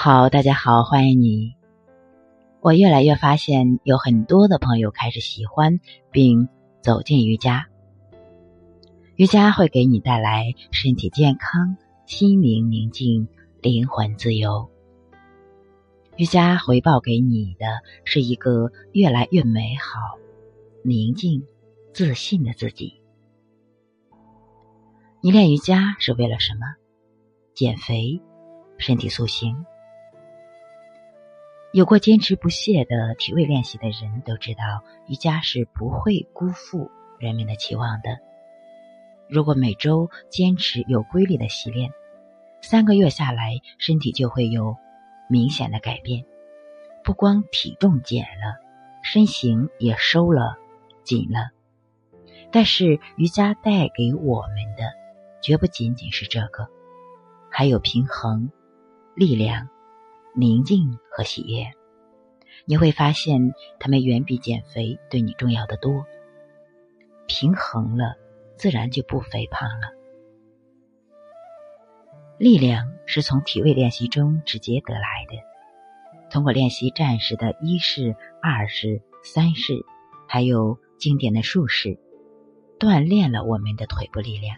好，大家好，欢迎你。我越来越发现，有很多的朋友开始喜欢并走进瑜伽。瑜伽会给你带来身体健康、心灵宁静、灵魂自由。瑜伽回报给你的是一个越来越美好、宁静、自信的自己。你练瑜伽是为了什么？减肥、身体塑形。有过坚持不懈的体位练习的人都知道，瑜伽是不会辜负人们的期望的。如果每周坚持有规律的习练，三个月下来，身体就会有明显的改变。不光体重减了，身形也收了紧了。但是瑜伽带给我们的，绝不仅仅是这个，还有平衡、力量。宁静和喜悦，你会发现它们远比减肥对你重要的多。平衡了，自然就不肥胖了。力量是从体位练习中直接得来的，通过练习战士的一式、二式、三式，还有经典的术式，锻炼了我们的腿部力量。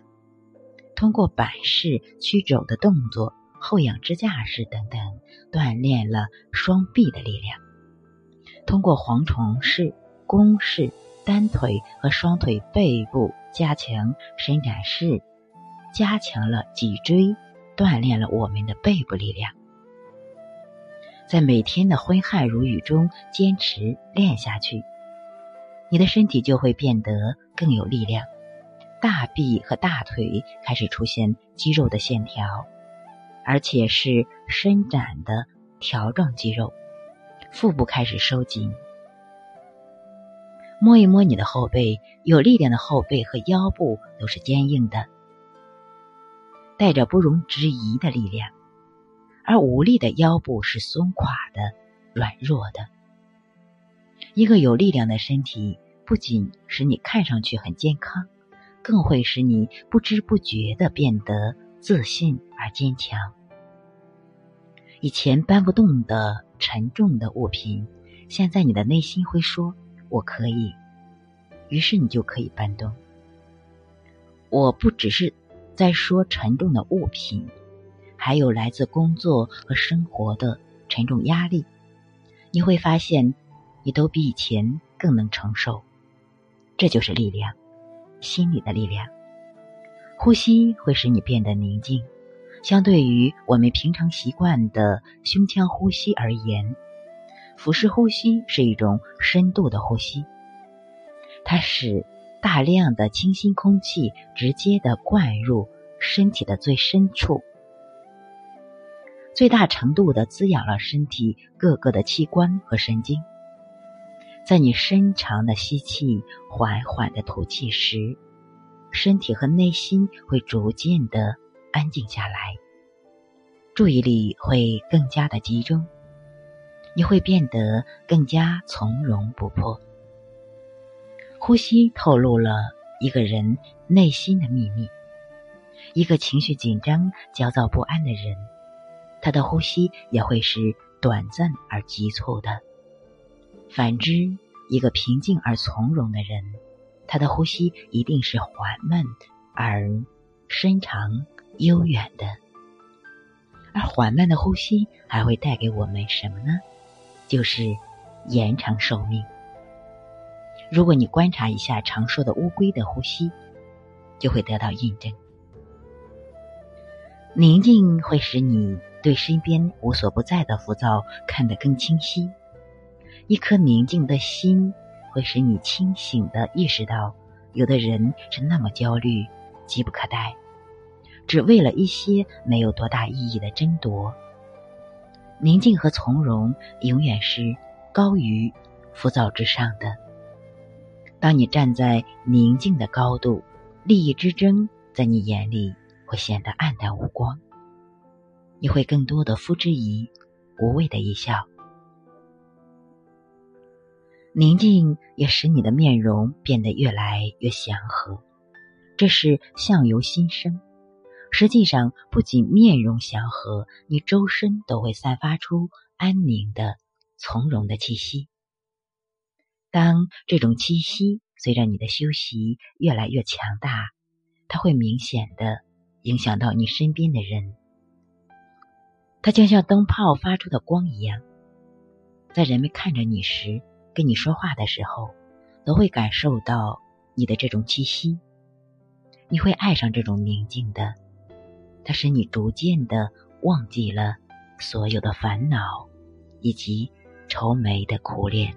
通过板式、曲肘的动作。后仰支架式等等，锻炼了双臂的力量。通过蝗虫式、弓式、单腿和双腿背部加强伸展式，加强了脊椎，锻炼了我们的背部力量。在每天的挥汗如雨中坚持练下去，你的身体就会变得更有力量。大臂和大腿开始出现肌肉的线条。而且是伸展的条状肌肉，腹部开始收紧。摸一摸你的后背，有力量的后背和腰部都是坚硬的，带着不容置疑的力量；而无力的腰部是松垮的、软弱的。一个有力量的身体，不仅使你看上去很健康，更会使你不知不觉的变得自信而坚强。以前搬不动的沉重的物品，现在你的内心会说：“我可以。”于是你就可以搬动。我不只是在说沉重的物品，还有来自工作和生活的沉重压力。你会发现，你都比以前更能承受。这就是力量，心理的力量。呼吸会使你变得宁静。相对于我们平常习惯的胸腔呼吸而言，腹式呼吸是一种深度的呼吸。它使大量的清新空气直接的灌入身体的最深处，最大程度的滋养了身体各个的器官和神经。在你深长的吸气、缓缓的吐气时，身体和内心会逐渐的。安静下来，注意力会更加的集中，你会变得更加从容不迫。呼吸透露了一个人内心的秘密。一个情绪紧张、焦躁不安的人，他的呼吸也会是短暂而急促的；反之，一个平静而从容的人，他的呼吸一定是缓慢而深长。悠远的，而缓慢的呼吸还会带给我们什么呢？就是延长寿命。如果你观察一下常说的乌龟的呼吸，就会得到印证。宁静会使你对身边无所不在的浮躁看得更清晰。一颗宁静的心会使你清醒的意识到，有的人是那么焦虑，急不可待。只为了一些没有多大意义的争夺，宁静和从容永远是高于浮躁之上的。当你站在宁静的高度，利益之争在你眼里会显得黯淡无光，你会更多的付之以无谓的一笑。宁静也使你的面容变得越来越祥和，这是相由心生。实际上不仅面容祥和，你周身都会散发出安宁的、从容的气息。当这种气息随着你的修习越来越强大，它会明显的影响到你身边的人。它就像灯泡发出的光一样，在人们看着你时，跟你说话的时候，都会感受到你的这种气息。你会爱上这种宁静的，它使你逐渐的忘记了所有的烦恼以及愁眉的苦脸。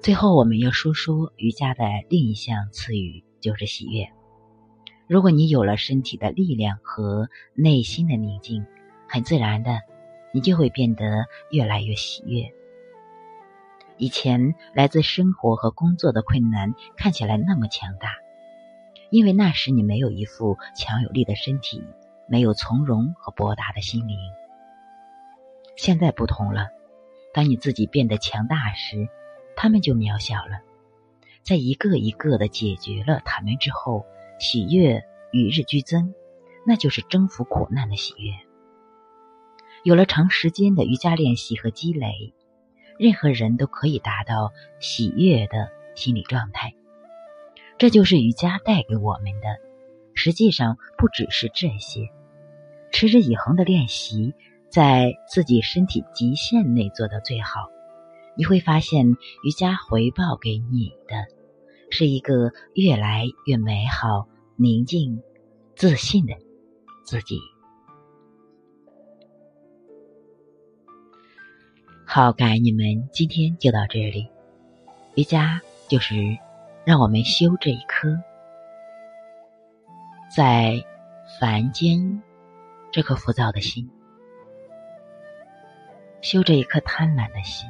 最后，我们要说说瑜伽的另一项赐予，就是喜悦。如果你有了身体的力量和内心的宁静，很自然的，你就会变得越来越喜悦。以前来自生活和工作的困难看起来那么强大，因为那时你没有一副强有力的身体，没有从容和博大的心灵。现在不同了，当你自己变得强大时。他们就渺小了，在一个一个的解决了他们之后，喜悦与日俱增，那就是征服苦难的喜悦。有了长时间的瑜伽练习和积累，任何人都可以达到喜悦的心理状态。这就是瑜伽带给我们的。实际上不只是这些，持之以恒的练习，在自己身体极限内做到最好。你会发现，瑜伽回报给你的是一个越来越美好、宁静、自信的自己。好，感恩你们，今天就到这里。瑜伽就是让我们修这一颗在凡间这颗浮躁的心，修这一颗贪婪的心。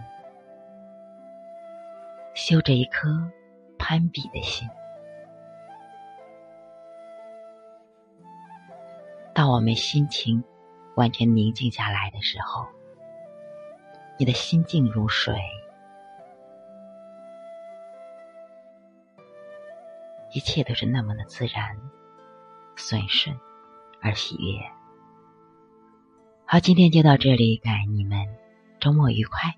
修着一颗攀比的心。当我们心情完全宁静下来的时候，你的心静如水，一切都是那么的自然、顺顺而喜悦。好，今天就到这里，感恩你们，周末愉快。